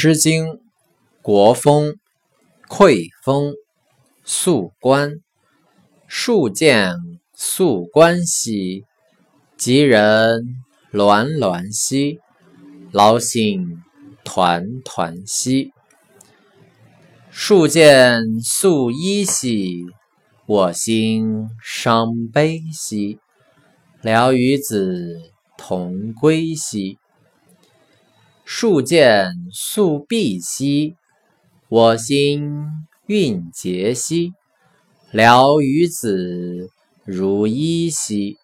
诗经·国风·馈风·素关。树见素关兮，吉人鸾鸾兮，劳心团团兮。树见素衣兮，我心伤悲兮。聊与子同归兮。树见素碧兮，我心蕴结兮；聊与子如衣兮。